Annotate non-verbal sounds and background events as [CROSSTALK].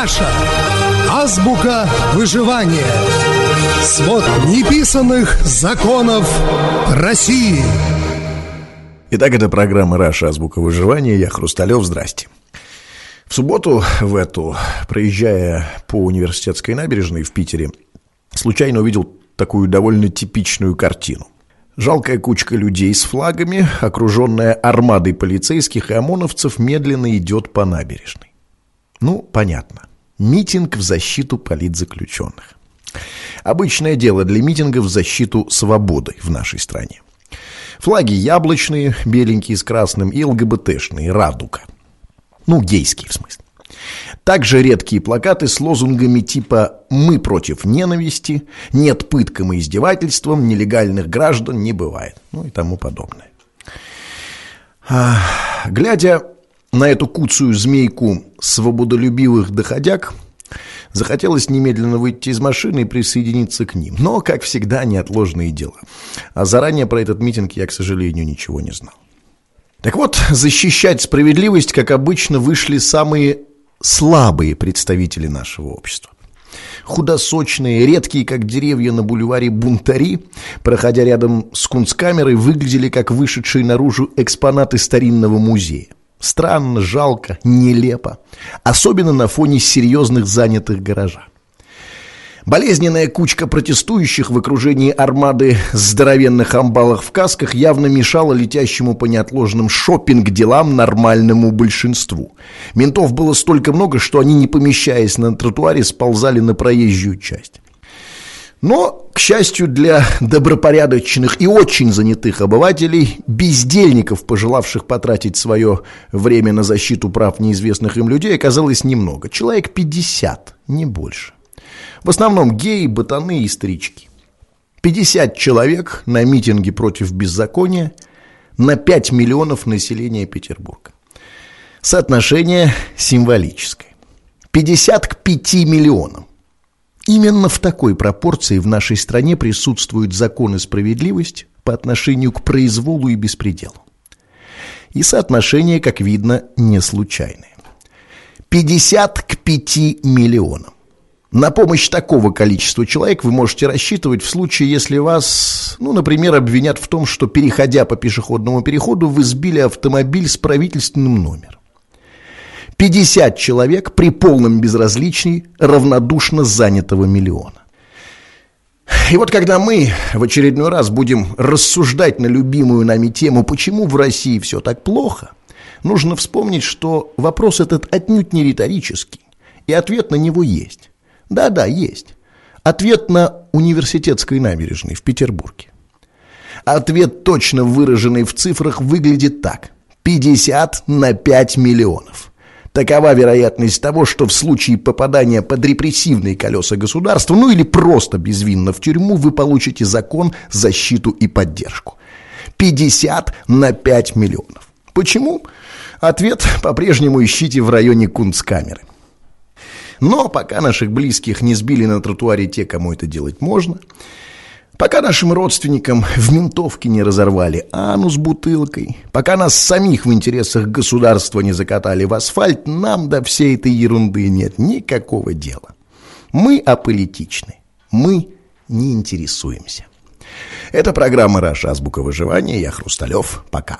Russia. Азбука выживания. Свод неписанных законов России. Итак, это программа «Russia. Азбука выживания». Я Хрусталев. Здрасте. В субботу в эту, проезжая по университетской набережной в Питере, случайно увидел такую довольно типичную картину. Жалкая кучка людей с флагами, окруженная армадой полицейских и ОМОНовцев, медленно идет по набережной. Ну, понятно. Митинг в защиту политзаключенных. Обычное дело для митингов в защиту свободы в нашей стране. Флаги яблочные, беленькие с красным, и ЛГБТшные, радуга. Ну, гейские в смысле. Также редкие плакаты с лозунгами типа «Мы против ненависти», «Нет пыткам и издевательствам», «Нелегальных граждан не бывает», ну и тому подобное. Глядя на эту куцую змейку свободолюбивых доходяг, захотелось немедленно выйти из машины и присоединиться к ним. Но, как всегда, неотложные дела. А заранее про этот митинг я, к сожалению, ничего не знал. Так вот, защищать справедливость, как обычно, вышли самые слабые представители нашего общества. Худосочные, редкие, как деревья на бульваре бунтари, проходя рядом с кунсткамерой, выглядели как вышедшие наружу экспонаты старинного музея. Странно, жалко, нелепо. Особенно на фоне серьезных занятых гаража. Болезненная кучка протестующих в окружении армады здоровенных амбалах в касках явно мешала летящему по неотложным шопинг-делам нормальному большинству. Ментов было столько много, что они, не помещаясь на тротуаре, сползали на проезжую часть. Но, к счастью для [LAUGHS] добропорядочных и очень занятых обывателей, бездельников, пожелавших потратить свое время на защиту прав неизвестных им людей, оказалось немного. Человек 50, не больше. В основном геи, ботаны и старички. 50 человек на митинге против беззакония на 5 миллионов населения Петербурга. Соотношение символическое. 50 к 5 миллионам. Именно в такой пропорции в нашей стране присутствуют закон и справедливость по отношению к произволу и беспределу. И соотношение, как видно, не случайное. 50 к 5 миллионам. На помощь такого количества человек вы можете рассчитывать в случае, если вас, ну, например, обвинят в том, что, переходя по пешеходному переходу, вы сбили автомобиль с правительственным номером. 50 человек при полном безразличии равнодушно занятого миллиона. И вот когда мы в очередной раз будем рассуждать на любимую нами тему, почему в России все так плохо, нужно вспомнить, что вопрос этот отнюдь не риторический, и ответ на него есть. Да-да, есть. Ответ на университетской набережной в Петербурге. Ответ, точно выраженный в цифрах, выглядит так. 50 на 5 миллионов. Такова вероятность того, что в случае попадания под репрессивные колеса государства, ну или просто безвинно в тюрьму, вы получите закон, защиту и поддержку. 50 на 5 миллионов. Почему? Ответ по-прежнему ищите в районе Кунцкамеры. Но пока наших близких не сбили на тротуаре те, кому это делать можно, пока нашим родственникам в ментовке не разорвали анус бутылкой, пока нас самих в интересах государства не закатали в асфальт, нам до всей этой ерунды нет никакого дела. Мы аполитичны, мы не интересуемся. Это программа «Раша. Азбука выживания». Я Хрусталев. Пока.